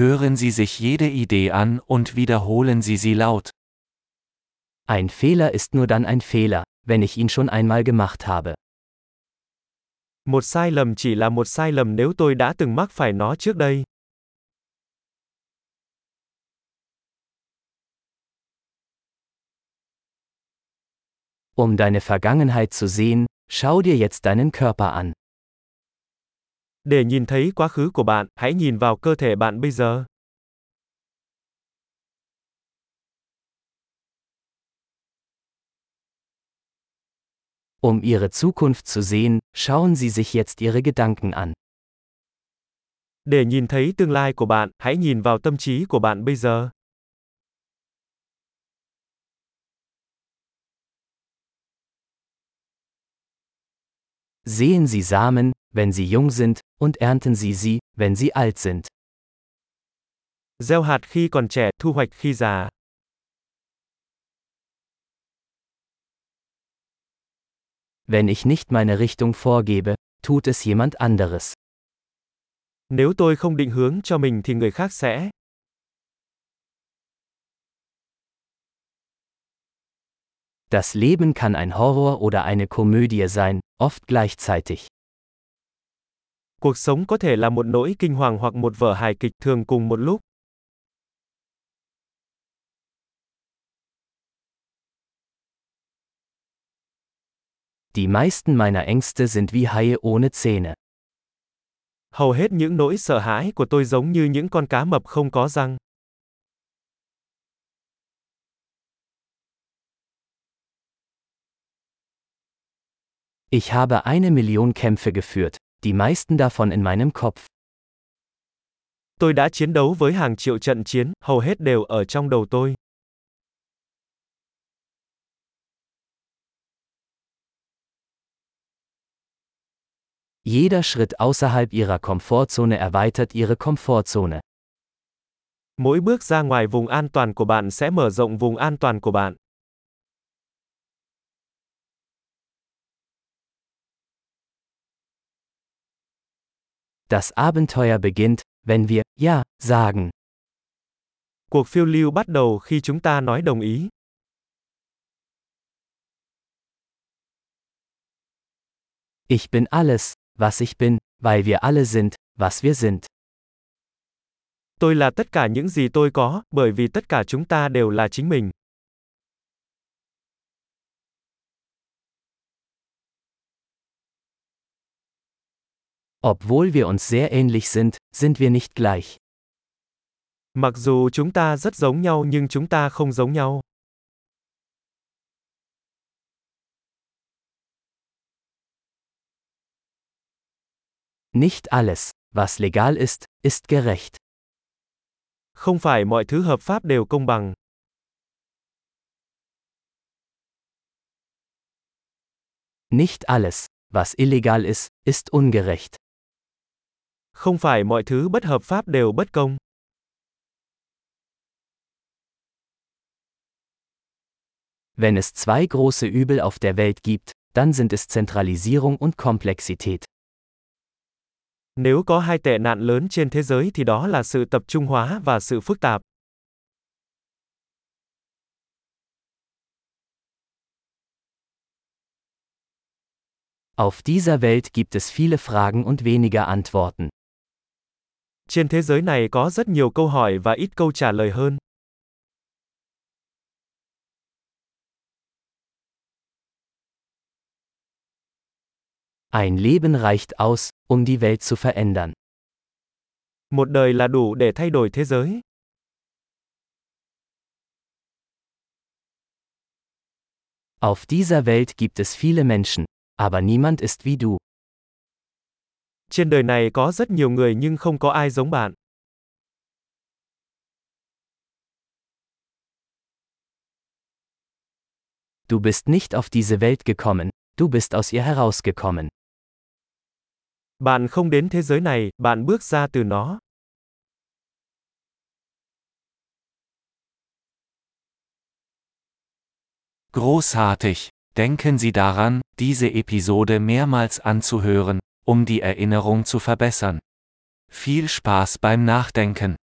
Hören Sie sich jede Idee an und wiederholen Sie sie laut. Ein Fehler ist nur dann ein Fehler, wenn ich ihn schon einmal gemacht habe. Một sai lầm chỉ là một sai lầm nếu tôi đã từng mắc phải nó trước đây. Um deine Vergangenheit zu sehen, schau dir jetzt deinen Körper an. Để nhìn thấy quá khứ của bạn, hãy nhìn vào cơ thể bạn bây giờ. Um Ihre Zukunft zu sehen, schauen Sie sich jetzt Ihre Gedanken an. Để nhìn thấy tương lai của bạn, hãy nhìn vào tâm trí của bạn bây giờ. Sehen Sie Samen, wenn sie jung sind, und ernten Sie sie, wenn sie alt sind. Gieo hạt khi còn trẻ, thu hoạch khi già. Wenn ich nicht meine Richtung vorgebe, tut es jemand anderes. Nếu tôi không định hướng cho mình thì người khác sẽ. Das Leben kann ein Horror oder eine Komödie sein, oft gleichzeitig. Cuộc sống có thể là một nỗi kinh hoàng hoặc một vở hài kịch thường cùng một lúc. Die meisten meiner Ängste sind wie Haie ohne Zähne. Hầu hết những nỗi sợ hãi của tôi giống như những con cá mập không có răng. Ich habe eine Million Kämpfe geführt, die meisten davon in meinem Kopf. Tôi đã chiến đấu với hàng triệu trận chiến, hầu hết đều ở trong đầu tôi. Jeder Schritt außerhalb ihrer Komfortzone erweitert ihre Komfortzone. Mỗi bước ra ngoài vùng an toàn của bạn sẽ mở rộng vùng an toàn của bạn. Das Abenteuer beginnt, wenn wir ja sagen. Cuộc phiêu lưu bắt đầu khi chúng ta nói đồng ý. Ich bin alles, was ich bin, weil wir alle sind, was wir sind. Tôi là tất cả những gì tôi có, bởi vì tất cả chúng ta đều là chính mình. Obwohl wir uns sehr ähnlich sind, sind wir nicht gleich. Mặc dù chúng ta rất giống nhau nhưng chúng ta không giống nhau. Nicht alles, was legal ist, ist gerecht. Không phải mọi thứ hợp pháp đều công bằng. Nicht alles, was illegal ist, ist ungerecht. Không phải mọi thứ bất hợp pháp đều bất công. Wenn es zwei große Übel auf der Welt gibt, dann sind es Zentralisierung und Komplexität. Nếu có hai tệ nạn lớn trên thế giới thì đó là sự tập trung hóa và sự phức tạp. Auf dieser Welt gibt es viele Fragen und weniger Antworten. Trên thế giới này có rất nhiều câu hỏi và ít câu trả lời hơn. Ein Leben reicht aus, um die Welt zu verändern. Một đời là đủ để thay đổi thế giới. Auf dieser Welt gibt es viele Menschen, aber niemand ist wie du. Trên đời này có rất nhiều người nhưng không có ai giống bạn. Du bist nicht auf diese Welt gekommen, du bist aus ihr herausgekommen. Bạn không đến thế giới này, bạn bước ra từ nó. Großartig! Denken Sie daran, diese Episode mehrmals anzuhören, um die Erinnerung zu verbessern. Viel Spaß beim Nachdenken!